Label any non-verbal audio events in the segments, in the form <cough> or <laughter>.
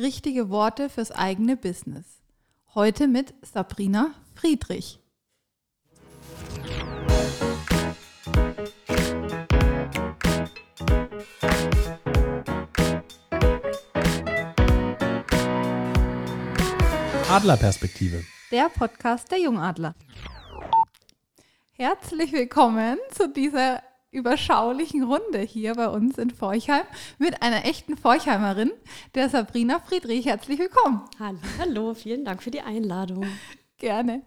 Richtige Worte fürs eigene Business. Heute mit Sabrina Friedrich. Adlerperspektive. Der Podcast der Jungadler. Herzlich willkommen zu dieser überschaulichen Runde hier bei uns in Forchheim mit einer echten Forchheimerin, der Sabrina Friedrich. Herzlich willkommen. Hallo, hallo, vielen Dank für die Einladung. Gerne.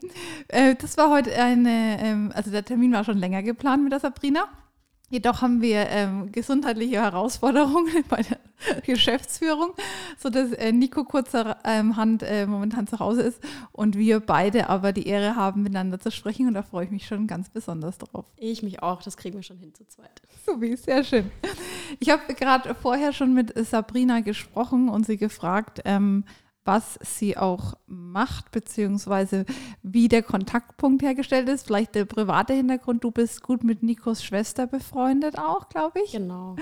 Äh, das war heute eine, ähm, also der Termin war schon länger geplant mit der Sabrina. Jedoch haben wir ähm, gesundheitliche Herausforderungen <laughs> bei der Geschäftsführung, sodass äh, Nico kurzerhand ähm, äh, momentan zu Hause ist und wir beide aber die Ehre haben, miteinander zu sprechen und da freue ich mich schon ganz besonders drauf. Ich mich auch, das kriegen wir schon hin zu zweit. <laughs> So wie, sehr schön. Ich habe gerade vorher schon mit Sabrina gesprochen und sie gefragt, ähm, was sie auch macht, beziehungsweise wie der Kontaktpunkt hergestellt ist. Vielleicht der private Hintergrund. Du bist gut mit Nikos Schwester befreundet auch, glaube ich. Genau.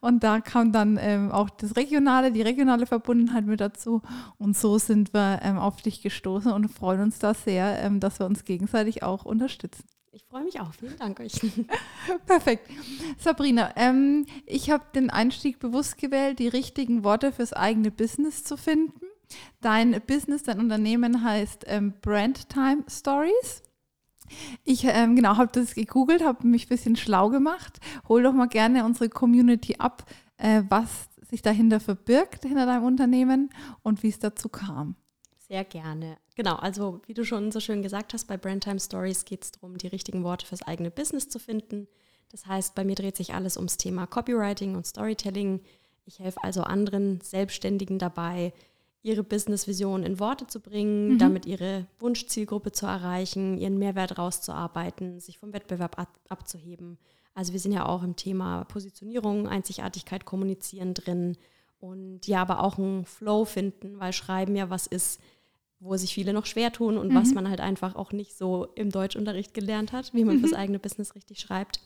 Und da kam dann ähm, auch das Regionale, die regionale Verbundenheit mit dazu. Und so sind wir ähm, auf dich gestoßen und freuen uns da sehr, ähm, dass wir uns gegenseitig auch unterstützen. Ich freue mich auch. Vielen Dank euch. <laughs> Perfekt. Sabrina, ähm, ich habe den Einstieg bewusst gewählt, die richtigen Worte fürs eigene Business zu finden. Dein Business, dein Unternehmen heißt ähm, Brandtime Stories. Ich ähm, genau habe das gegoogelt, habe mich ein bisschen schlau gemacht. Hol doch mal gerne unsere Community ab, äh, was sich dahinter verbirgt, hinter deinem Unternehmen und wie es dazu kam. Sehr gerne. Genau, also wie du schon so schön gesagt hast, bei Brandtime Stories geht es darum, die richtigen Worte fürs eigene Business zu finden. Das heißt, bei mir dreht sich alles ums Thema Copywriting und Storytelling. Ich helfe also anderen Selbstständigen dabei, ihre Business-Vision in Worte zu bringen, mhm. damit ihre Wunschzielgruppe zu erreichen, ihren Mehrwert rauszuarbeiten, sich vom Wettbewerb ab abzuheben. Also wir sind ja auch im Thema Positionierung, Einzigartigkeit, Kommunizieren drin und ja, aber auch einen Flow finden, weil Schreiben ja was ist, wo sich viele noch schwer tun und mhm. was man halt einfach auch nicht so im Deutschunterricht gelernt hat, wie man mhm. fürs eigene Business richtig schreibt.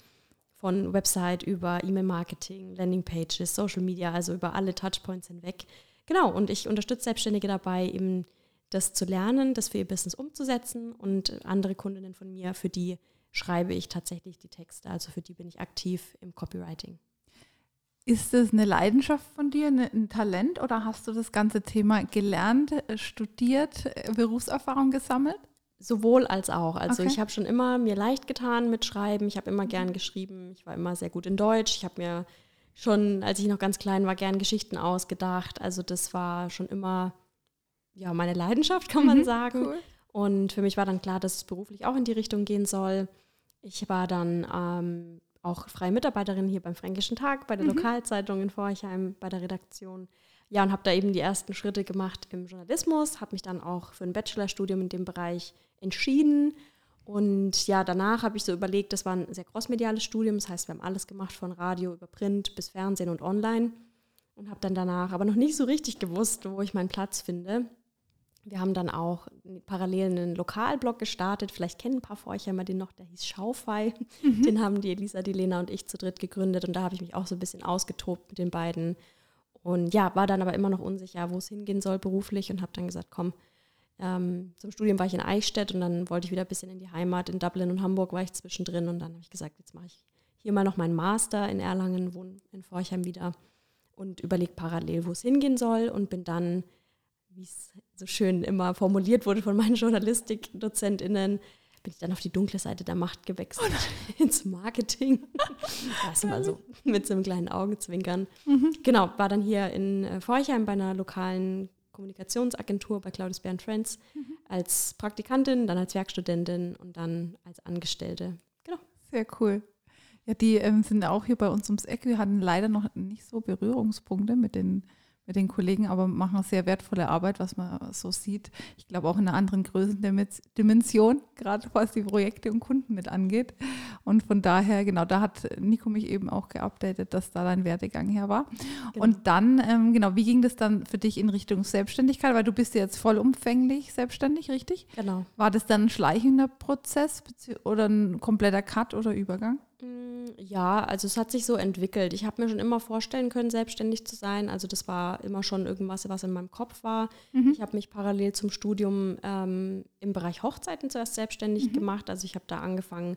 Von Website über E-Mail-Marketing, Landingpages, Social Media, also über alle Touchpoints hinweg Genau, und ich unterstütze Selbstständige dabei, eben das zu lernen, das für ihr Business umzusetzen und andere Kundinnen von mir, für die schreibe ich tatsächlich die Texte, also für die bin ich aktiv im Copywriting. Ist das eine Leidenschaft von dir, ein Talent oder hast du das ganze Thema gelernt, äh, studiert, äh, Berufserfahrung gesammelt? Sowohl als auch. Also okay. ich habe schon immer mir leicht getan mit Schreiben. Ich habe immer gern geschrieben. Ich war immer sehr gut in Deutsch. Ich habe mir schon, als ich noch ganz klein war, gern Geschichten ausgedacht. Also das war schon immer ja, meine Leidenschaft, kann man mhm, sagen. Cool. Und für mich war dann klar, dass es beruflich auch in die Richtung gehen soll. Ich war dann ähm, auch freie Mitarbeiterin hier beim Fränkischen Tag, bei der mhm. Lokalzeitung in Forchheim, bei der Redaktion. Ja, und habe da eben die ersten Schritte gemacht im Journalismus, habe mich dann auch für ein Bachelorstudium in dem Bereich entschieden und ja, danach habe ich so überlegt, das war ein sehr crossmediales Studium, das heißt, wir haben alles gemacht von Radio über Print bis Fernsehen und online und habe dann danach aber noch nicht so richtig gewusst, wo ich meinen Platz finde. Wir haben dann auch parallel einen Lokalblog gestartet. Vielleicht kennen ein paar von euch ja mal den noch, der hieß Schaufei. Mhm. Den haben die Elisa, die Lena und ich zu dritt gegründet. Und da habe ich mich auch so ein bisschen ausgetobt mit den beiden. Und ja, war dann aber immer noch unsicher, wo es hingehen soll beruflich und habe dann gesagt, komm, ähm, zum Studium war ich in Eichstätt und dann wollte ich wieder ein bisschen in die Heimat. In Dublin und Hamburg war ich zwischendrin und dann habe ich gesagt, jetzt mache ich hier mal noch meinen Master in Erlangen, wohne in Forchheim wieder und überlege parallel, wo es hingehen soll und bin dann, wie es so schön immer formuliert wurde von meinen <laughs> JournalistikdozentInnen, bin ich dann auf die dunkle Seite der Macht gewechselt, oh <laughs> ins Marketing. <laughs> das immer so mit so einem kleinen Augenzwinkern. Mhm. Genau, war dann hier in äh, Forchheim bei einer lokalen Kommunikationsagentur bei Claudius Bern Friends mhm. als Praktikantin, dann als Werkstudentin und dann als Angestellte. Genau. Sehr cool. Ja, die ähm, sind auch hier bei uns ums Eck. Wir hatten leider noch nicht so Berührungspunkte mit den mit den Kollegen, aber machen sehr wertvolle Arbeit, was man so sieht. Ich glaube auch in einer anderen Größendimension, gerade was die Projekte und Kunden mit angeht. Und von daher, genau, da hat Nico mich eben auch geupdatet, dass da dein Werdegang her war. Genau. Und dann, ähm, genau, wie ging das dann für dich in Richtung Selbstständigkeit? Weil du bist ja jetzt vollumfänglich selbstständig, richtig? Genau. War das dann ein schleichender Prozess oder ein kompletter Cut oder Übergang? Mm, ja, also es hat sich so entwickelt. Ich habe mir schon immer vorstellen können, selbstständig zu sein. Also das war immer schon irgendwas, was in meinem Kopf war. Mhm. Ich habe mich parallel zum Studium ähm, im Bereich Hochzeiten zuerst selbstständig mhm. gemacht. Also ich habe da angefangen,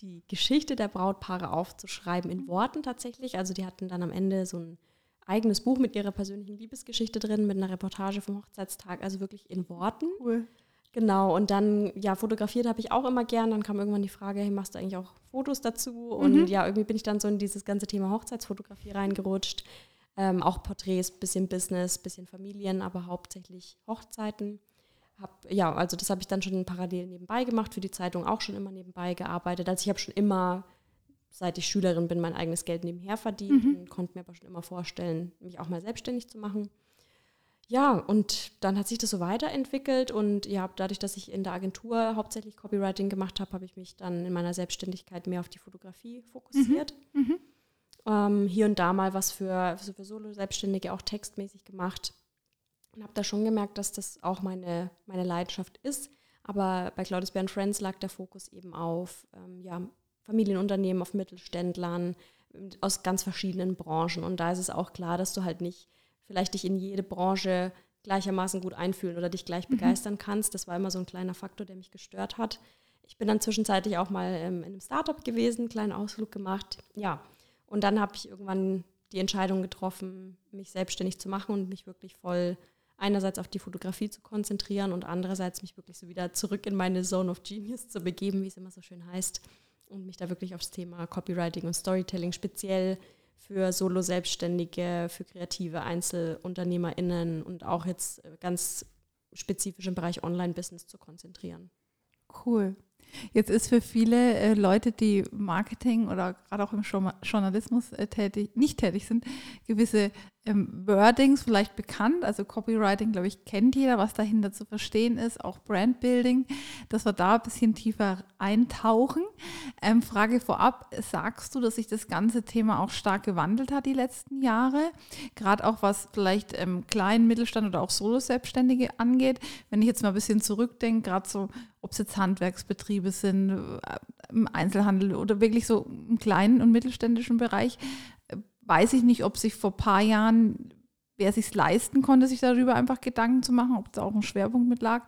die Geschichte der Brautpaare aufzuschreiben in Worten tatsächlich. Also die hatten dann am Ende so ein eigenes Buch mit ihrer persönlichen Liebesgeschichte drin, mit einer Reportage vom Hochzeitstag, also wirklich in Worten. Cool. Genau, und dann, ja, fotografiert habe ich auch immer gern. Dann kam irgendwann die Frage, hey, machst du eigentlich auch Fotos dazu? Und mhm. ja, irgendwie bin ich dann so in dieses ganze Thema Hochzeitsfotografie reingerutscht. Ähm, auch Porträts, bisschen Business, bisschen Familien, aber hauptsächlich Hochzeiten. Hab, ja, also das habe ich dann schon parallel nebenbei gemacht, für die Zeitung auch schon immer nebenbei gearbeitet. Also ich habe schon immer, seit ich Schülerin bin, mein eigenes Geld nebenher verdient mhm. und konnte mir aber schon immer vorstellen, mich auch mal selbstständig zu machen. Ja, und dann hat sich das so weiterentwickelt und ja, dadurch, dass ich in der Agentur hauptsächlich Copywriting gemacht habe, habe ich mich dann in meiner Selbstständigkeit mehr auf die Fotografie fokussiert. Mhm. Mhm. Ähm, hier und da mal was für, für Solo-Selbstständige auch textmäßig gemacht und habe da schon gemerkt, dass das auch meine, meine Leidenschaft ist. Aber bei Claudius Bär Friends lag der Fokus eben auf ähm, ja, Familienunternehmen, auf Mittelständlern aus ganz verschiedenen Branchen. Und da ist es auch klar, dass du halt nicht vielleicht dich in jede Branche gleichermaßen gut einfühlen oder dich gleich mhm. begeistern kannst. Das war immer so ein kleiner Faktor, der mich gestört hat. Ich bin dann zwischenzeitlich auch mal ähm, in einem Startup gewesen, einen kleinen Ausflug gemacht. Ja, und dann habe ich irgendwann die Entscheidung getroffen, mich selbstständig zu machen und mich wirklich voll einerseits auf die Fotografie zu konzentrieren und andererseits mich wirklich so wieder zurück in meine Zone of Genius zu begeben, wie es immer so schön heißt, und mich da wirklich aufs Thema Copywriting und Storytelling speziell für Solo-Selbstständige, für kreative EinzelunternehmerInnen und auch jetzt ganz spezifisch im Bereich Online-Business zu konzentrieren. Cool. Jetzt ist für viele äh, Leute, die Marketing oder gerade auch im Journalismus äh, tätig, nicht tätig sind, gewisse ähm, Wordings vielleicht bekannt. Also Copywriting, glaube ich, kennt jeder, was dahinter zu verstehen ist, auch Brandbuilding, dass wir da ein bisschen tiefer eintauchen. Ähm, Frage vorab, sagst du, dass sich das ganze Thema auch stark gewandelt hat die letzten Jahre? Gerade auch was vielleicht ähm, kleinen Mittelstand oder auch Solo-Selbstständige angeht. Wenn ich jetzt mal ein bisschen zurückdenke, gerade so, ob es jetzt Handwerksbetriebe sind, äh, im Einzelhandel oder wirklich so im kleinen und mittelständischen Bereich, weiß ich nicht, ob sich vor ein paar Jahren, wer sich leisten konnte, sich darüber einfach Gedanken zu machen, ob da auch ein Schwerpunkt mit lag.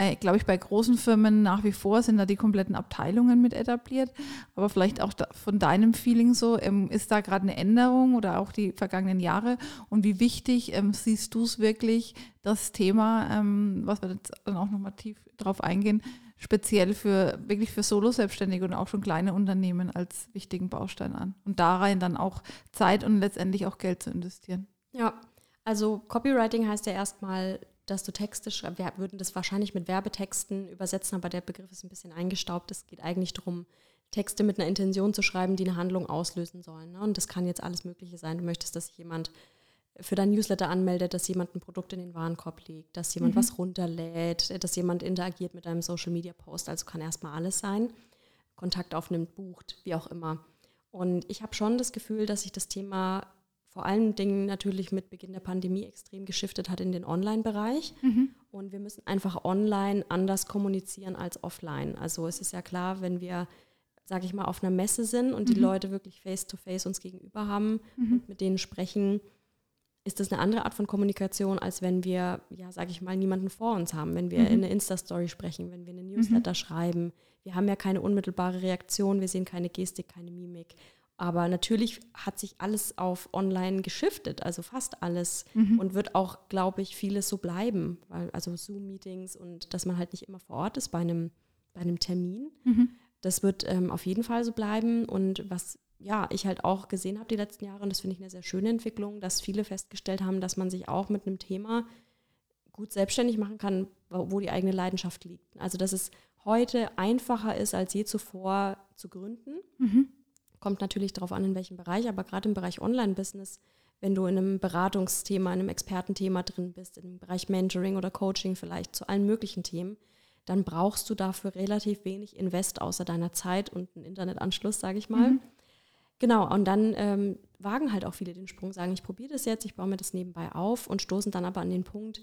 Äh, Glaube ich, bei großen Firmen nach wie vor sind da die kompletten Abteilungen mit etabliert. Aber vielleicht auch da, von deinem Feeling so, ähm, ist da gerade eine Änderung oder auch die vergangenen Jahre? Und wie wichtig ähm, siehst du es wirklich, das Thema, ähm, was wir jetzt dann auch nochmal tief drauf eingehen, speziell für wirklich für Solo-Selbstständige und auch schon kleine Unternehmen als wichtigen Baustein an. Und da rein dann auch Zeit und letztendlich auch Geld zu investieren. Ja, also Copywriting heißt ja erstmal, dass du Texte schreibst. Wir würden das wahrscheinlich mit Werbetexten übersetzen, aber der Begriff ist ein bisschen eingestaubt. Es geht eigentlich darum, Texte mit einer Intention zu schreiben, die eine Handlung auslösen sollen. Ne? Und das kann jetzt alles Mögliche sein. Du möchtest, dass sich jemand für dein Newsletter anmeldet, dass jemand ein Produkt in den Warenkorb legt, dass jemand mhm. was runterlädt, dass jemand interagiert mit deinem Social Media Post. Also kann erstmal alles sein. Kontakt aufnimmt, bucht, wie auch immer. Und ich habe schon das Gefühl, dass sich das Thema vor allen Dingen natürlich mit Beginn der Pandemie extrem geschiftet hat in den Online-Bereich. Mhm. Und wir müssen einfach online anders kommunizieren als offline. Also es ist ja klar, wenn wir, sage ich mal, auf einer Messe sind und mhm. die Leute wirklich face-to-face -face uns gegenüber haben mhm. und mit denen sprechen, ist das eine andere Art von Kommunikation, als wenn wir, ja, sage ich mal, niemanden vor uns haben, wenn wir mhm. in eine Insta-Story sprechen, wenn wir eine Newsletter mhm. schreiben. Wir haben ja keine unmittelbare Reaktion, wir sehen keine Gestik, keine Mimik. Aber natürlich hat sich alles auf online geschiftet, also fast alles. Mhm. Und wird auch, glaube ich, vieles so bleiben. Weil, also Zoom-Meetings und dass man halt nicht immer vor Ort ist bei einem, bei einem Termin. Mhm. Das wird ähm, auf jeden Fall so bleiben. Und was ja, ich halt auch gesehen habe die letzten Jahre, und das finde ich eine sehr schöne Entwicklung, dass viele festgestellt haben, dass man sich auch mit einem Thema gut selbstständig machen kann, wo die eigene Leidenschaft liegt. Also dass es heute einfacher ist als je zuvor zu gründen. Mhm. Kommt natürlich darauf an, in welchem Bereich, aber gerade im Bereich Online-Business, wenn du in einem Beratungsthema, in einem Expertenthema drin bist, im Bereich Mentoring oder Coaching vielleicht zu allen möglichen Themen, dann brauchst du dafür relativ wenig Invest außer deiner Zeit und einen Internetanschluss, sage ich mal. Mhm. Genau, und dann ähm, wagen halt auch viele den Sprung, sagen, ich probiere das jetzt, ich baue mir das nebenbei auf und stoßen dann aber an den Punkt,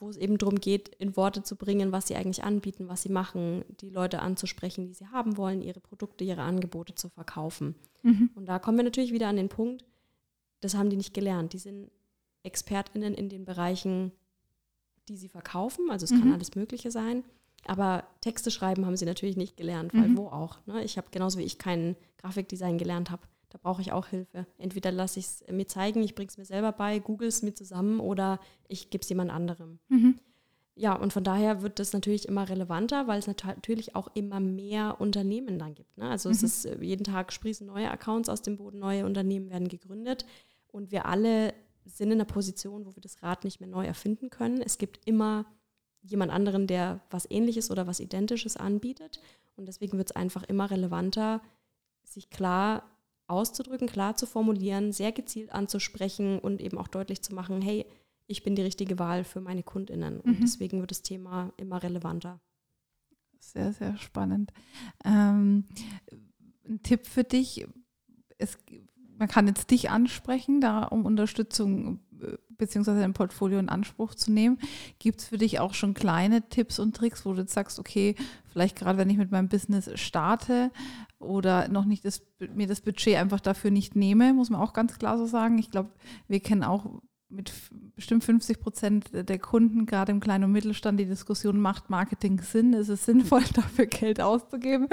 wo es eben darum geht, in Worte zu bringen, was sie eigentlich anbieten, was sie machen, die Leute anzusprechen, die sie haben wollen, ihre Produkte, ihre Angebote zu verkaufen. Mhm. Und da kommen wir natürlich wieder an den Punkt, das haben die nicht gelernt. Die sind ExpertInnen in den Bereichen, die sie verkaufen. Also es mhm. kann alles Mögliche sein. Aber Texte schreiben haben sie natürlich nicht gelernt, weil mhm. wo auch. Ne? Ich habe genauso wie ich kein Grafikdesign gelernt habe. Da brauche ich auch Hilfe. Entweder lasse ich es mir zeigen, ich bringe es mir selber bei, google es mir zusammen oder ich gebe es jemand anderem. Mhm. Ja, und von daher wird das natürlich immer relevanter, weil es natürlich auch immer mehr Unternehmen dann gibt. Ne? Also mhm. es ist äh, jeden Tag sprießen neue Accounts aus dem Boden, neue Unternehmen werden gegründet und wir alle sind in einer Position, wo wir das Rad nicht mehr neu erfinden können. Es gibt immer jemand anderen, der was Ähnliches oder was Identisches anbietet. Und deswegen wird es einfach immer relevanter, sich klar auszudrücken, klar zu formulieren, sehr gezielt anzusprechen und eben auch deutlich zu machen, hey, ich bin die richtige Wahl für meine Kundinnen. Und mhm. deswegen wird das Thema immer relevanter. Sehr, sehr spannend. Ähm, ein Tipp für dich, es, man kann jetzt dich ansprechen, da um Unterstützung äh, beziehungsweise ein Portfolio in Anspruch zu nehmen. Gibt es für dich auch schon kleine Tipps und Tricks, wo du jetzt sagst, okay, vielleicht gerade wenn ich mit meinem Business starte oder noch nicht das, mir das Budget einfach dafür nicht nehme, muss man auch ganz klar so sagen. Ich glaube, wir kennen auch mit bestimmt 50 Prozent der Kunden, gerade im Kleinen und Mittelstand, die Diskussion, macht Marketing Sinn? Ist es sinnvoll, <laughs> dafür Geld auszugeben?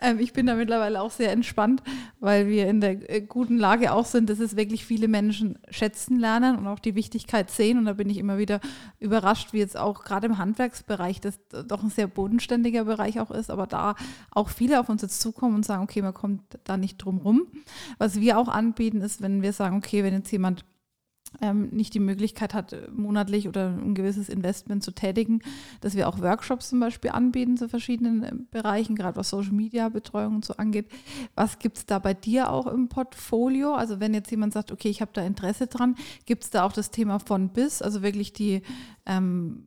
Ähm, ich bin da mittlerweile auch sehr entspannt, weil wir in der äh, guten Lage auch sind, dass es wirklich viele Menschen schätzen lernen und auch die Wichtigkeit sehen. Und da bin ich immer wieder überrascht, wie jetzt auch gerade im Handwerksbereich, das doch ein sehr bodenständiger Bereich auch ist, aber da auch viele auf uns jetzt zukommen und sagen, okay, man kommt da nicht drum rum. Was wir auch anbieten, ist, wenn wir sagen, okay, wenn jetzt jemand ähm, nicht die Möglichkeit hat, monatlich oder ein gewisses Investment zu tätigen, dass wir auch Workshops zum Beispiel anbieten zu verschiedenen äh, Bereichen, gerade was Social Media Betreuung und so angeht. Was gibt es da bei dir auch im Portfolio? Also wenn jetzt jemand sagt, okay, ich habe da Interesse dran, gibt es da auch das Thema von bis, also wirklich die ähm,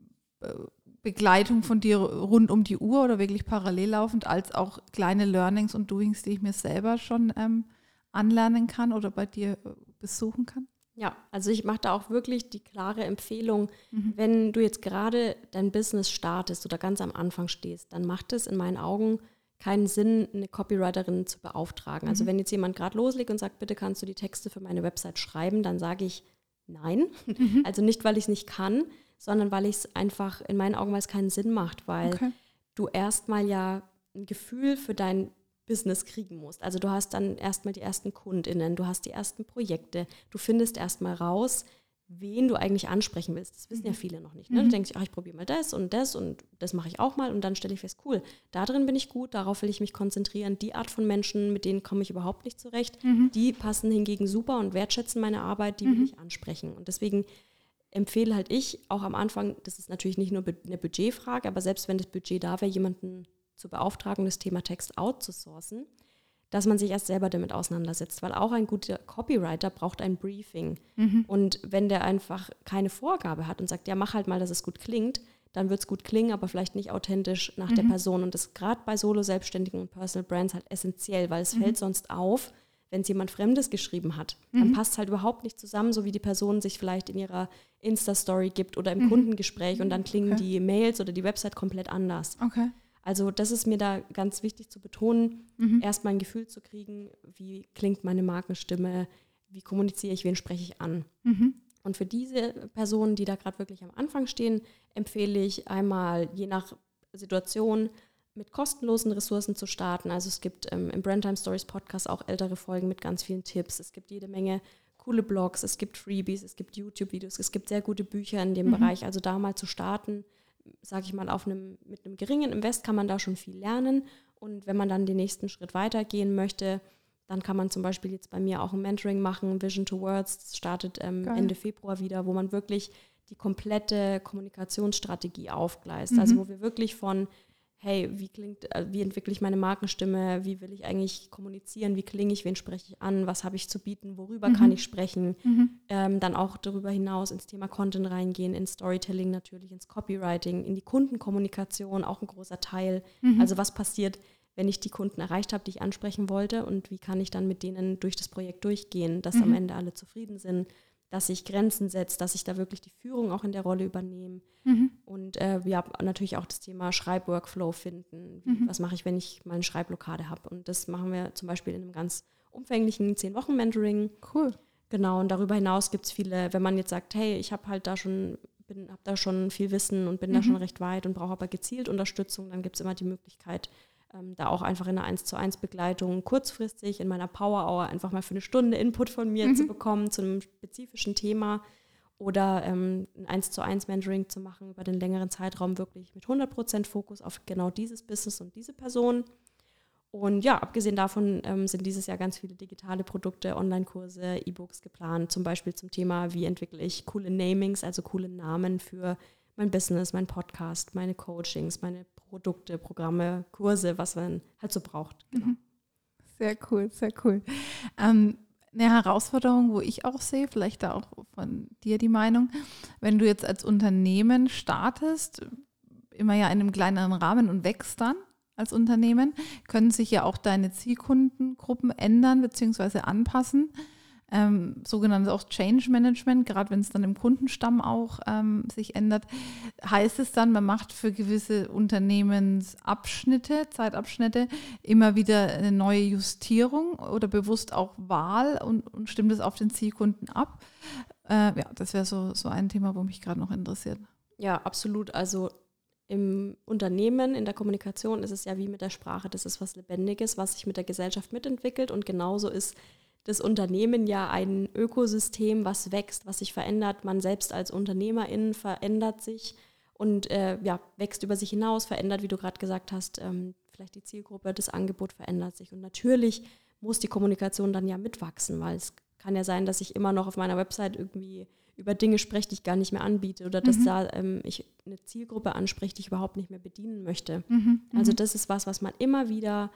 Begleitung von dir rund um die Uhr oder wirklich parallel laufend, als auch kleine Learnings und Doings, die ich mir selber schon ähm, anlernen kann oder bei dir äh, besuchen kann? Ja, also ich mache da auch wirklich die klare Empfehlung, mhm. wenn du jetzt gerade dein Business startest oder ganz am Anfang stehst, dann macht es in meinen Augen keinen Sinn, eine Copywriterin zu beauftragen. Also mhm. Also wenn jetzt jemand gerade loslegt und sagt, bitte kannst du die Texte für meine Website schreiben, dann sage ich nein. Mhm. Also nicht, weil ich es nicht kann, sondern weil ich es einfach in meinen Augen, weil es keinen Sinn macht, weil okay. du erstmal ja ein Gefühl für dein Business kriegen musst. Also du hast dann erstmal die ersten KundInnen, du hast die ersten Projekte, du findest erstmal raus, wen du eigentlich ansprechen willst. Das wissen ja mhm. viele noch nicht. Ne? Du mhm. denkst, ach, ich probiere mal das und das und das mache ich auch mal und dann stelle ich fest, cool, da drin bin ich gut, darauf will ich mich konzentrieren. Die Art von Menschen, mit denen komme ich überhaupt nicht zurecht, mhm. die passen hingegen super und wertschätzen meine Arbeit, die will mhm. ich ansprechen. Und deswegen empfehle halt ich auch am Anfang, das ist natürlich nicht nur eine Budgetfrage, aber selbst wenn das Budget da wäre, jemanden zu beauftragen, das Thema Text outzusourcen, dass man sich erst selber damit auseinandersetzt, weil auch ein guter Copywriter braucht ein Briefing. Mhm. Und wenn der einfach keine Vorgabe hat und sagt, ja, mach halt mal, dass es gut klingt, dann wird es gut klingen, aber vielleicht nicht authentisch nach mhm. der Person. Und das gerade bei Solo-Selbstständigen und Personal Brands halt essentiell, weil es mhm. fällt sonst auf, wenn es jemand Fremdes geschrieben hat. Dann mhm. passt es halt überhaupt nicht zusammen, so wie die Person sich vielleicht in ihrer Insta-Story gibt oder im mhm. Kundengespräch und dann klingen okay. die Mails oder die Website komplett anders. Okay. Also das ist mir da ganz wichtig zu betonen, mhm. erstmal ein Gefühl zu kriegen, wie klingt meine Markenstimme, wie kommuniziere ich, wen spreche ich an. Mhm. Und für diese Personen, die da gerade wirklich am Anfang stehen, empfehle ich einmal je nach Situation mit kostenlosen Ressourcen zu starten. Also es gibt ähm, im Brandtime Stories Podcast auch ältere Folgen mit ganz vielen Tipps. Es gibt jede Menge coole Blogs, es gibt Freebies, es gibt YouTube-Videos, es gibt sehr gute Bücher in dem mhm. Bereich. Also da mal zu starten sage ich mal, auf einem, mit einem geringen Invest kann man da schon viel lernen. Und wenn man dann den nächsten Schritt weitergehen möchte, dann kann man zum Beispiel jetzt bei mir auch ein Mentoring machen, Vision to Words, das startet ähm, Ende Februar wieder, wo man wirklich die komplette Kommunikationsstrategie aufgleist. Mhm. Also wo wir wirklich von hey, wie klingt, äh, wie entwickle ich meine Markenstimme, wie will ich eigentlich kommunizieren, wie klinge ich, wen spreche ich an, was habe ich zu bieten, worüber mhm. kann ich sprechen. Mhm. Ähm, dann auch darüber hinaus ins Thema Content reingehen, ins Storytelling natürlich, ins Copywriting, in die Kundenkommunikation, auch ein großer Teil. Mhm. Also was passiert, wenn ich die Kunden erreicht habe, die ich ansprechen wollte und wie kann ich dann mit denen durch das Projekt durchgehen, dass am mhm. Ende alle zufrieden sind, dass ich Grenzen setze, dass ich da wirklich die Führung auch in der Rolle übernehme. Mhm. Und äh, ja, natürlich auch das Thema Schreibworkflow finden. Mhm. Was mache ich, wenn ich mal eine Schreibblockade habe? Und das machen wir zum Beispiel in einem ganz umfänglichen 10-Wochen-Mentoring. Cool. Genau, und darüber hinaus gibt es viele, wenn man jetzt sagt, hey, ich habe halt da schon, bin, habe da schon viel Wissen und bin mhm. da schon recht weit und brauche aber gezielt Unterstützung, dann gibt es immer die Möglichkeit, ähm, da auch einfach in einer 1 zu 1 Begleitung kurzfristig in meiner Power Hour einfach mal für eine Stunde Input von mir mhm. zu bekommen zu einem spezifischen Thema oder ähm, ein 1 zu 1 Mentoring zu machen über den längeren Zeitraum wirklich mit 100% Fokus auf genau dieses Business und diese Person. Und ja, abgesehen davon ähm, sind dieses Jahr ganz viele digitale Produkte, Online-Kurse, E-Books geplant, zum Beispiel zum Thema, wie entwickle ich coole Namings, also coole Namen für mein Business, mein Podcast, meine Coachings, meine Produkte, Programme, Kurse, was man halt so braucht. Genau. Mhm. Sehr cool, sehr cool. Ähm, eine Herausforderung, wo ich auch sehe, vielleicht da auch von dir die Meinung, wenn du jetzt als Unternehmen startest, immer ja in einem kleineren Rahmen und wächst dann als Unternehmen, können sich ja auch deine Zielkundengruppen ändern bzw. anpassen ähm, sogenanntes auch Change Management, gerade wenn es dann im Kundenstamm auch ähm, sich ändert, heißt es dann, man macht für gewisse Unternehmensabschnitte, Zeitabschnitte immer wieder eine neue Justierung oder bewusst auch Wahl und, und stimmt es auf den Zielkunden ab. Äh, ja, das wäre so, so ein Thema, wo mich gerade noch interessiert. Ja, absolut. Also im Unternehmen, in der Kommunikation ist es ja wie mit der Sprache. Das ist was Lebendiges, was sich mit der Gesellschaft mitentwickelt und genauso ist das Unternehmen ja ein Ökosystem, was wächst, was sich verändert. Man selbst als Unternehmerin verändert sich und äh, ja, wächst über sich hinaus, verändert, wie du gerade gesagt hast, ähm, vielleicht die Zielgruppe, das Angebot verändert sich. Und natürlich muss die Kommunikation dann ja mitwachsen, weil es kann ja sein, dass ich immer noch auf meiner Website irgendwie über Dinge spreche, die ich gar nicht mehr anbiete oder dass mhm. da ähm, ich eine Zielgruppe anspreche, die ich überhaupt nicht mehr bedienen möchte. Mhm. Also mhm. das ist was, was man immer wieder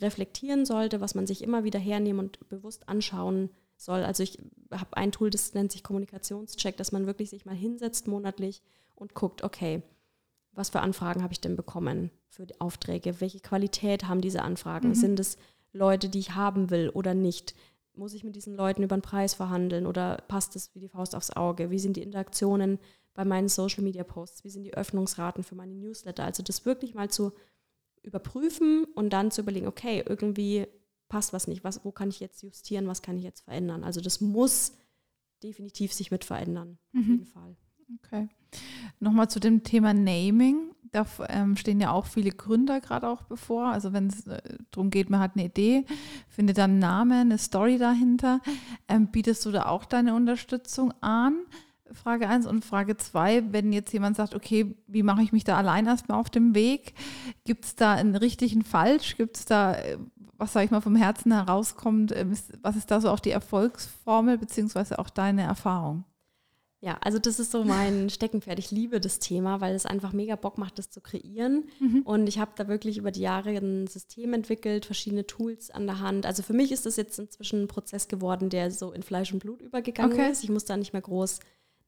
reflektieren sollte, was man sich immer wieder hernehmen und bewusst anschauen soll. Also ich habe ein Tool, das nennt sich Kommunikationscheck, dass man wirklich sich mal hinsetzt monatlich und guckt, okay, was für Anfragen habe ich denn bekommen für die Aufträge? Welche Qualität haben diese Anfragen? Mhm. Sind es Leute, die ich haben will oder nicht? Muss ich mit diesen Leuten über den Preis verhandeln oder passt es wie die Faust aufs Auge? Wie sind die Interaktionen bei meinen Social Media Posts? Wie sind die Öffnungsraten für meine Newsletter? Also das wirklich mal zu überprüfen und dann zu überlegen, okay, irgendwie passt was nicht, was, wo kann ich jetzt justieren, was kann ich jetzt verändern. Also das muss definitiv sich mit verändern, auf mhm. jeden Fall. Okay. Nochmal zu dem Thema Naming. Da ähm, stehen ja auch viele Gründer gerade auch bevor. Also wenn es äh, darum geht, man hat eine Idee, findet dann einen Namen, eine Story dahinter. Ähm, bietest du da auch deine Unterstützung an? Frage 1 und Frage 2, wenn jetzt jemand sagt, okay, wie mache ich mich da allein erstmal auf dem Weg? Gibt es da einen richtigen Falsch? Gibt es da, äh, was sage ich mal vom Herzen herauskommt, ähm, was ist da so auch die Erfolgsformel beziehungsweise auch deine Erfahrung? Ja, also das ist so mein <laughs> Steckenpferd. Ich liebe das Thema, weil es einfach mega Bock macht, das zu kreieren. Mhm. Und ich habe da wirklich über die Jahre ein System entwickelt, verschiedene Tools an der Hand. Also für mich ist das jetzt inzwischen ein Prozess geworden, der so in Fleisch und Blut übergegangen okay. ist. Ich muss da nicht mehr groß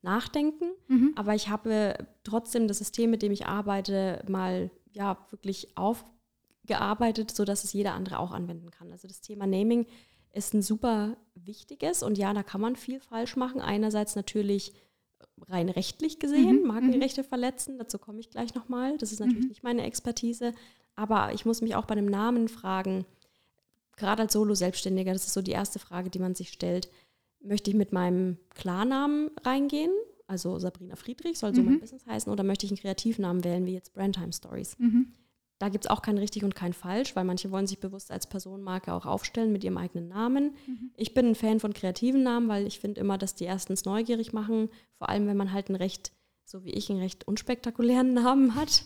nachdenken. Mhm. Aber ich habe trotzdem das System, mit dem ich arbeite, mal ja wirklich aufgearbeitet, sodass es jeder andere auch anwenden kann. Also das Thema Naming ist ein super wichtiges und ja, da kann man viel falsch machen. Einerseits natürlich rein rechtlich gesehen, mhm. Markenrechte mhm. verletzen, dazu komme ich gleich nochmal. Das ist natürlich mhm. nicht meine Expertise. Aber ich muss mich auch bei dem Namen fragen, gerade als Solo-Selbstständiger, das ist so die erste Frage, die man sich stellt möchte ich mit meinem Klarnamen reingehen, also Sabrina Friedrich soll so mhm. mein Business heißen, oder möchte ich einen Kreativnamen wählen, wie jetzt Brandtime Stories. Mhm. Da gibt es auch kein richtig und kein falsch, weil manche wollen sich bewusst als Personenmarke auch aufstellen mit ihrem eigenen Namen. Mhm. Ich bin ein Fan von kreativen Namen, weil ich finde immer, dass die erstens neugierig machen, vor allem wenn man halt ein recht, so wie ich, einen recht unspektakulären <laughs> Namen hat.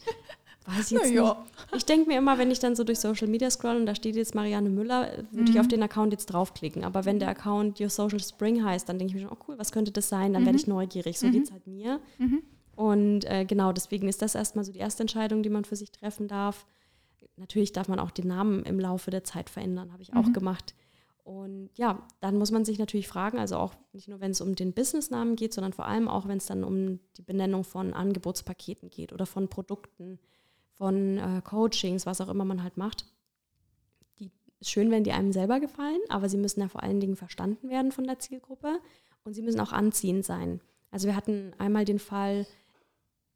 Weiß ich jetzt ja. nicht. Ich denke mir immer, wenn ich dann so durch Social Media scroll und da steht jetzt Marianne Müller, würde mhm. ich auf den Account jetzt draufklicken. Aber wenn der Account Your Social Spring heißt, dann denke ich mir schon, oh cool, was könnte das sein? Dann mhm. werde ich neugierig. So mhm. geht es halt mir. Mhm. Und äh, genau, deswegen ist das erstmal so die erste Entscheidung, die man für sich treffen darf. Natürlich darf man auch den Namen im Laufe der Zeit verändern, habe ich auch mhm. gemacht. Und ja, dann muss man sich natürlich fragen, also auch nicht nur, wenn es um den Businessnamen geht, sondern vor allem auch, wenn es dann um die Benennung von Angebotspaketen geht oder von Produkten von äh, Coachings, was auch immer man halt macht. Die ist schön, wenn die einem selber gefallen, aber sie müssen ja vor allen Dingen verstanden werden von der Zielgruppe. und sie müssen auch anziehend sein. Also wir hatten einmal den Fall,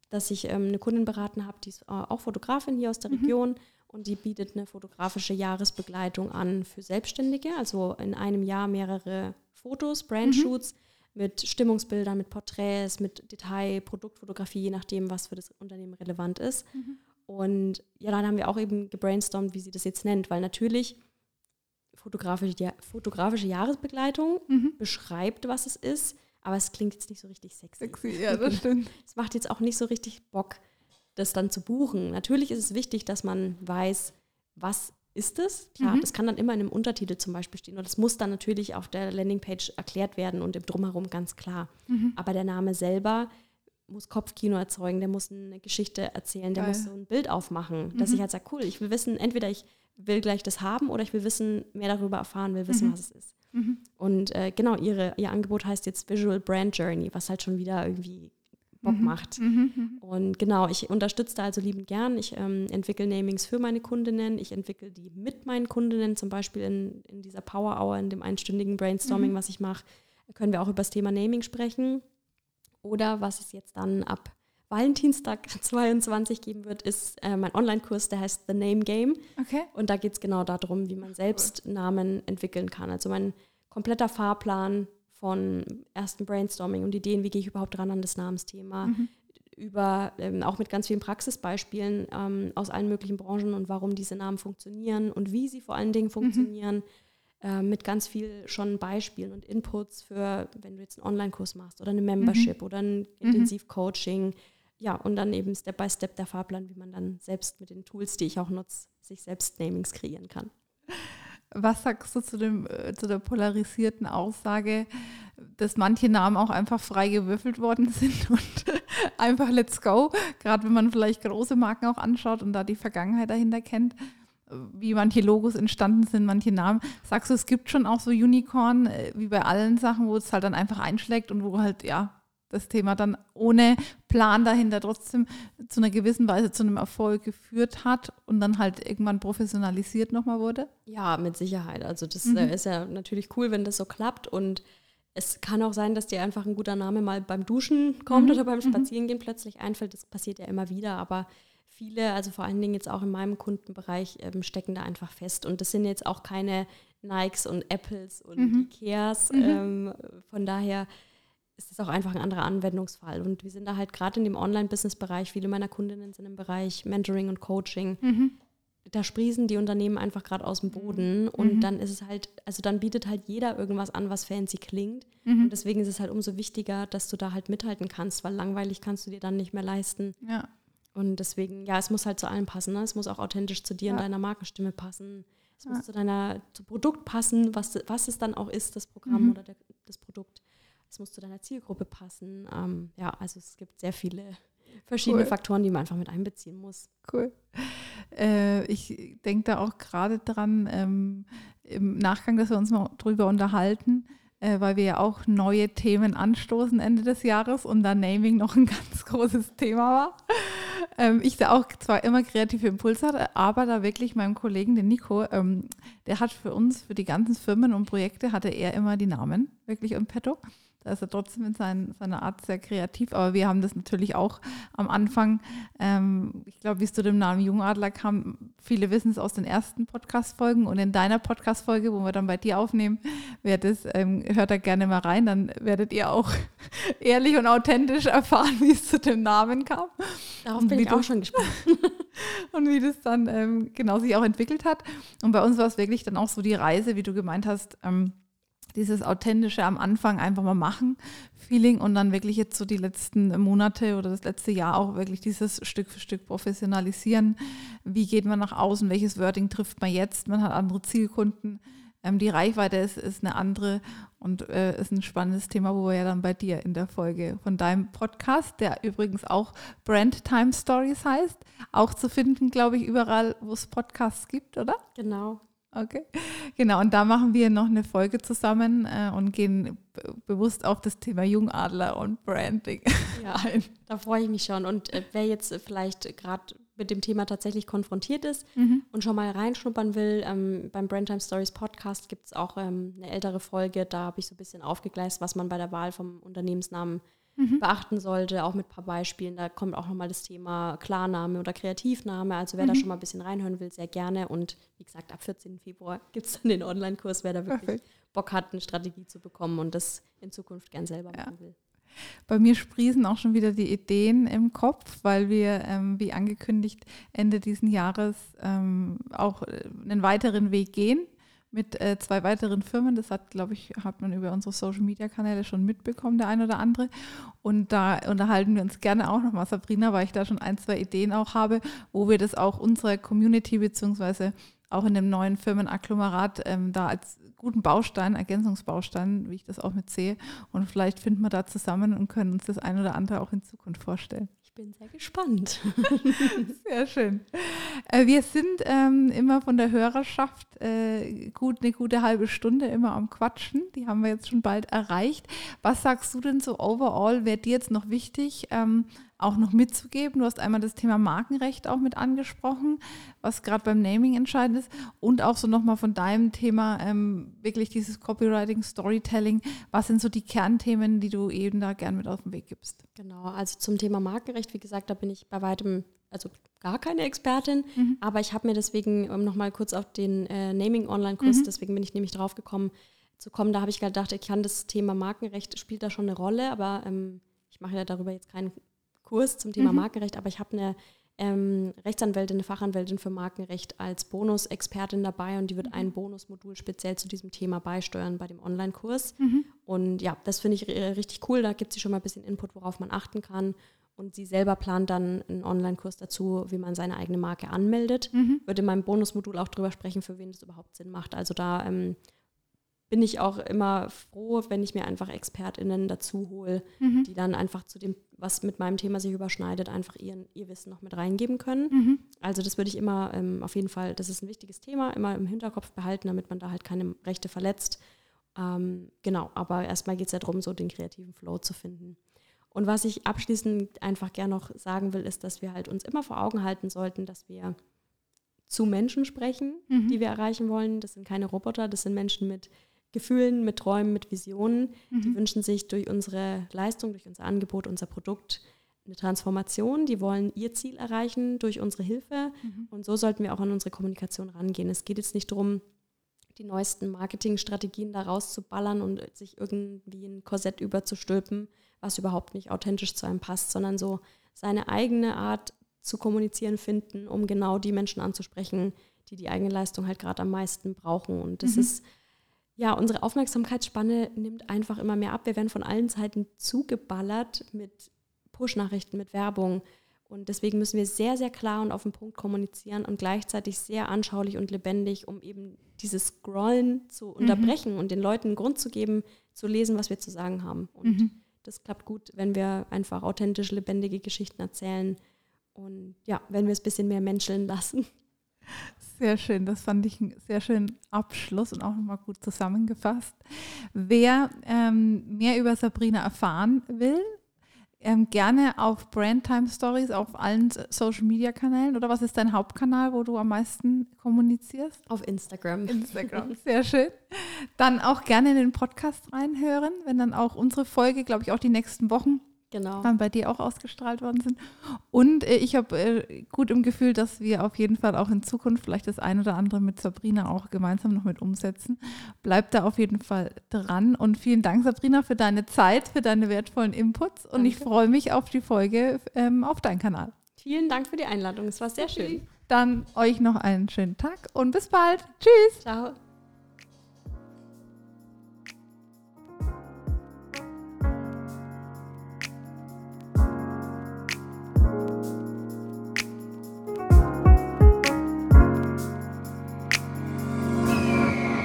dass ich ähm, eine Kundin beraten habe, die ist äh, auch Fotografin hier aus der mhm. Region und die bietet eine fotografische Jahresbegleitung an für Selbstständige, also in einem Jahr mehrere Fotos, Brandshoots mhm. mit Stimmungsbildern, mit Porträts, mit Detail, Produktfotografie, je nachdem, was für das Unternehmen relevant ist. Mhm. Und ja, dann haben wir auch eben gebrainstormt, wie sie das jetzt nennt, weil natürlich fotografische, fotografische Jahresbegleitung mhm. beschreibt, was es ist, aber es klingt jetzt nicht so richtig sexy. Sexy, ja, das stimmt. <laughs> Es macht jetzt auch nicht so richtig Bock, das dann zu buchen. Natürlich ist es wichtig, dass man weiß, was ist es. Klar, mhm. das kann dann immer in einem Untertitel zum Beispiel stehen und das muss dann natürlich auf der Landingpage erklärt werden und im Drumherum ganz klar. Mhm. Aber der Name selber muss Kopfkino erzeugen, der muss eine Geschichte erzählen, der Geil. muss so ein Bild aufmachen, dass mhm. ich halt sage, cool, ich will wissen, entweder ich will gleich das haben oder ich will wissen, mehr darüber erfahren, will wissen, mhm. was es ist. Mhm. Und äh, genau, ihre, ihr Angebot heißt jetzt Visual Brand Journey, was halt schon wieder irgendwie Bock mhm. macht. Mhm, mhm. Und genau, ich unterstütze da also liebend gern. Ich ähm, entwickle Namings für meine Kundinnen. Ich entwickle die mit meinen Kundinnen, zum Beispiel in, in dieser Power Hour, in dem einstündigen Brainstorming, mhm. was ich mache, können wir auch über das Thema Naming sprechen. Oder was es jetzt dann ab Valentinstag <laughs> 22 geben wird, ist äh, mein Online-Kurs, der heißt The Name Game. Okay. Und da geht es genau darum, wie man selbst Namen entwickeln kann. Also mein kompletter Fahrplan von ersten Brainstorming und Ideen, wie gehe ich überhaupt ran an das Namensthema, mhm. über ähm, auch mit ganz vielen Praxisbeispielen ähm, aus allen möglichen Branchen und warum diese Namen funktionieren und wie sie vor allen Dingen mhm. funktionieren. Mhm. Äh, mit ganz viel schon Beispielen und Inputs für, wenn du jetzt einen Online-Kurs machst oder eine Membership mhm. oder ein mhm. Intensivcoaching. Ja, und dann eben Step by Step der Fahrplan, wie man dann selbst mit den Tools, die ich auch nutze, sich selbst Namings kreieren kann. Was sagst du zu, dem, äh, zu der polarisierten Aussage, dass manche Namen auch einfach frei gewürfelt worden <laughs> sind und einfach let's go, gerade wenn man vielleicht große Marken auch anschaut und da die Vergangenheit dahinter kennt, wie manche Logos entstanden sind, manche Namen. Sagst du, es gibt schon auch so Unicorn, äh, wie bei allen Sachen, wo es halt dann einfach einschlägt und wo halt, ja, das Thema dann ohne Plan dahinter trotzdem zu einer gewissen Weise zu einem Erfolg geführt hat und dann halt irgendwann professionalisiert nochmal wurde? Ja, mit Sicherheit. Also das mhm. Äh, ist ja natürlich cool, wenn das so klappt und es kann auch sein, dass dir einfach ein guter Name mal beim Duschen kommt mhm. oder beim mhm. Spazierengehen plötzlich einfällt. Das passiert ja immer wieder, aber viele, also vor allen Dingen jetzt auch in meinem Kundenbereich, ähm, stecken da einfach fest. Und das sind jetzt auch keine Nikes und Apples und mhm. Ikeas. Mhm. Ähm, von daher ist es auch einfach ein anderer Anwendungsfall. Und wir sind da halt gerade in dem Online-Business-Bereich, viele meiner Kundinnen sind im Bereich Mentoring und Coaching. Mhm. Da sprießen die Unternehmen einfach gerade aus dem mhm. Boden und mhm. dann ist es halt, also dann bietet halt jeder irgendwas an, was fancy klingt. Mhm. Und deswegen ist es halt umso wichtiger, dass du da halt mithalten kannst, weil langweilig kannst du dir dann nicht mehr leisten. Ja. Und deswegen, ja, es muss halt zu allem passen. Ne? Es muss auch authentisch zu dir ja. und deiner Markenstimme passen. Es ja. muss zu deiner zu Produkt passen, was, was es dann auch ist, das Programm mhm. oder der, das Produkt es muss zu deiner Zielgruppe passen. Ähm, ja, also es gibt sehr viele verschiedene cool. Faktoren, die man einfach mit einbeziehen muss. Cool. Äh, ich denke da auch gerade dran, ähm, im Nachgang, dass wir uns mal drüber unterhalten, weil wir ja auch neue Themen anstoßen Ende des Jahres und da Naming noch ein <laughs> ganz großes Thema war. Ähm, ich da auch zwar immer kreative Impulse hatte, aber da wirklich meinem Kollegen, den Nico, ähm, der hat für uns, für die ganzen Firmen und Projekte, hatte er immer die Namen wirklich im Petto. Da ist er trotzdem in sein, seiner Art sehr kreativ, aber wir haben das natürlich auch am Anfang, ähm, ich glaube, wie es zu dem Namen Jungadler kam, viele wissen es aus den ersten Podcast-Folgen und in deiner Podcast-Folge, wo wir dann bei dir aufnehmen, wer das, ähm, hört da gerne mal rein, dann werdet ihr auch <laughs> ehrlich und authentisch erfahren, wie es zu dem Namen kam. Darauf bin ich auch schon gespannt. <laughs> und wie das dann ähm, genau sich auch entwickelt hat. Und bei uns war es wirklich dann auch so die Reise, wie du gemeint hast, ähm, dieses authentische am Anfang einfach mal machen, Feeling und dann wirklich jetzt so die letzten Monate oder das letzte Jahr auch wirklich dieses Stück für Stück professionalisieren. Wie geht man nach außen? Welches Wording trifft man jetzt? Man hat andere Zielkunden. Ähm, die Reichweite ist, ist eine andere und äh, ist ein spannendes Thema, wo wir ja dann bei dir in der Folge von deinem Podcast, der übrigens auch Brand Time Stories heißt, auch zu finden, glaube ich, überall, wo es Podcasts gibt, oder? Genau. Okay, genau. Und da machen wir noch eine Folge zusammen äh, und gehen bewusst auf das Thema Jungadler und Branding <laughs> ja, ein. Da freue ich mich schon. Und äh, wer jetzt vielleicht gerade mit dem Thema tatsächlich konfrontiert ist mhm. und schon mal reinschnuppern will, ähm, beim Brandtime Stories Podcast gibt es auch ähm, eine ältere Folge, da habe ich so ein bisschen aufgegleist, was man bei der Wahl vom Unternehmensnamen mhm. beachten sollte, auch mit ein paar Beispielen. Da kommt auch nochmal das Thema Klarname oder Kreativname. Also wer mhm. da schon mal ein bisschen reinhören will, sehr gerne. Und wie gesagt, ab 14. Februar <laughs> gibt es dann den Online-Kurs, wer da wirklich Perfekt. Bock hat, eine Strategie zu bekommen und das in Zukunft gern selber machen will. Bei mir sprießen auch schon wieder die Ideen im Kopf, weil wir, ähm, wie angekündigt, Ende diesen Jahres ähm, auch äh, einen weiteren Weg gehen mit äh, zwei weiteren Firmen. Das hat, glaube ich, hat man über unsere Social-Media-Kanäle schon mitbekommen, der ein oder andere. Und da unterhalten wir uns gerne auch nochmal, Sabrina, weil ich da schon ein, zwei Ideen auch habe, wo wir das auch unserer Community beziehungsweise auch in dem neuen Firmenagglomerat ähm, da als guten Baustein, Ergänzungsbaustein, wie ich das auch mit sehe. Und vielleicht finden wir da zusammen und können uns das ein oder andere auch in Zukunft vorstellen. Ich bin sehr gespannt. <laughs> sehr schön. Äh, wir sind ähm, immer von der Hörerschaft äh, gut eine gute halbe Stunde immer am Quatschen. Die haben wir jetzt schon bald erreicht. Was sagst du denn so overall? Wäre dir jetzt noch wichtig, ähm, auch noch mitzugeben. Du hast einmal das Thema Markenrecht auch mit angesprochen, was gerade beim Naming entscheidend ist. Und auch so nochmal von deinem Thema ähm, wirklich dieses Copywriting, Storytelling. Was sind so die Kernthemen, die du eben da gern mit auf den Weg gibst? Genau, also zum Thema Markenrecht, wie gesagt, da bin ich bei weitem, also gar keine Expertin, mhm. aber ich habe mir deswegen um nochmal kurz auf den äh, Naming-Online-Kurs, mhm. deswegen bin ich nämlich drauf gekommen, zu kommen. Da habe ich gedacht, ich kann das Thema Markenrecht spielt da schon eine Rolle, aber ähm, ich mache ja darüber jetzt keinen Kurs zum Thema mhm. Markenrecht, aber ich habe eine ähm, Rechtsanwältin, eine Fachanwältin für Markenrecht als Bonusexpertin dabei und die wird ein Bonusmodul speziell zu diesem Thema beisteuern bei dem Online-Kurs. Mhm. Und ja, das finde ich richtig cool. Da gibt sie schon mal ein bisschen Input, worauf man achten kann. Und sie selber plant dann einen Online-Kurs dazu, wie man seine eigene Marke anmeldet. Mhm. Wird in meinem Bonusmodul auch darüber sprechen, für wen das überhaupt Sinn macht. Also da ähm, bin ich auch immer froh, wenn ich mir einfach ExpertInnen dazu hole, mhm. die dann einfach zu dem, was mit meinem Thema sich überschneidet, einfach ihren, ihr Wissen noch mit reingeben können. Mhm. Also das würde ich immer ähm, auf jeden Fall, das ist ein wichtiges Thema, immer im Hinterkopf behalten, damit man da halt keine Rechte verletzt. Ähm, genau, aber erstmal geht es ja darum, so den kreativen Flow zu finden. Und was ich abschließend einfach gerne noch sagen will, ist, dass wir halt uns immer vor Augen halten sollten, dass wir zu Menschen sprechen, mhm. die wir erreichen wollen. Das sind keine Roboter, das sind Menschen mit Gefühlen, mit Träumen, mit Visionen. Mhm. Die wünschen sich durch unsere Leistung, durch unser Angebot, unser Produkt eine Transformation. Die wollen ihr Ziel erreichen durch unsere Hilfe. Mhm. Und so sollten wir auch an unsere Kommunikation rangehen. Es geht jetzt nicht darum, die neuesten Marketingstrategien da rauszuballern und sich irgendwie ein Korsett überzustülpen, was überhaupt nicht authentisch zu einem passt, sondern so seine eigene Art zu kommunizieren finden, um genau die Menschen anzusprechen, die die eigene Leistung halt gerade am meisten brauchen. Und das mhm. ist ja, unsere Aufmerksamkeitsspanne nimmt einfach immer mehr ab. Wir werden von allen Seiten zugeballert mit Push-Nachrichten, mit Werbung. Und deswegen müssen wir sehr, sehr klar und auf den Punkt kommunizieren und gleichzeitig sehr anschaulich und lebendig, um eben dieses Scrollen zu mhm. unterbrechen mhm. und den Leuten einen Grund zu geben, zu lesen, was wir zu sagen haben. Und mhm. das klappt gut, wenn wir einfach authentisch, lebendige Geschichten erzählen und ja, wenn wir es ein bisschen mehr menscheln lassen. <laughs> Sehr schön, das fand ich einen sehr schönen Abschluss und auch nochmal gut zusammengefasst. Wer ähm, mehr über Sabrina erfahren will, ähm, gerne auf Brandtime Stories auf allen Social Media Kanälen oder was ist dein Hauptkanal, wo du am meisten kommunizierst? Auf Instagram. Instagram, sehr schön. Dann auch gerne in den Podcast reinhören, wenn dann auch unsere Folge, glaube ich, auch die nächsten Wochen genau. dann bei dir auch ausgestrahlt worden sind. Und äh, ich habe äh, gut im Gefühl, dass wir auf jeden Fall auch in Zukunft vielleicht das ein oder andere mit Sabrina auch gemeinsam noch mit umsetzen. Bleib da auf jeden Fall dran und vielen Dank, Sabrina, für deine Zeit, für deine wertvollen Inputs und Danke. ich freue mich auf die Folge ähm, auf deinem Kanal. Vielen Dank für die Einladung, es war sehr schön. Dann euch noch einen schönen Tag und bis bald. Tschüss. Ciao.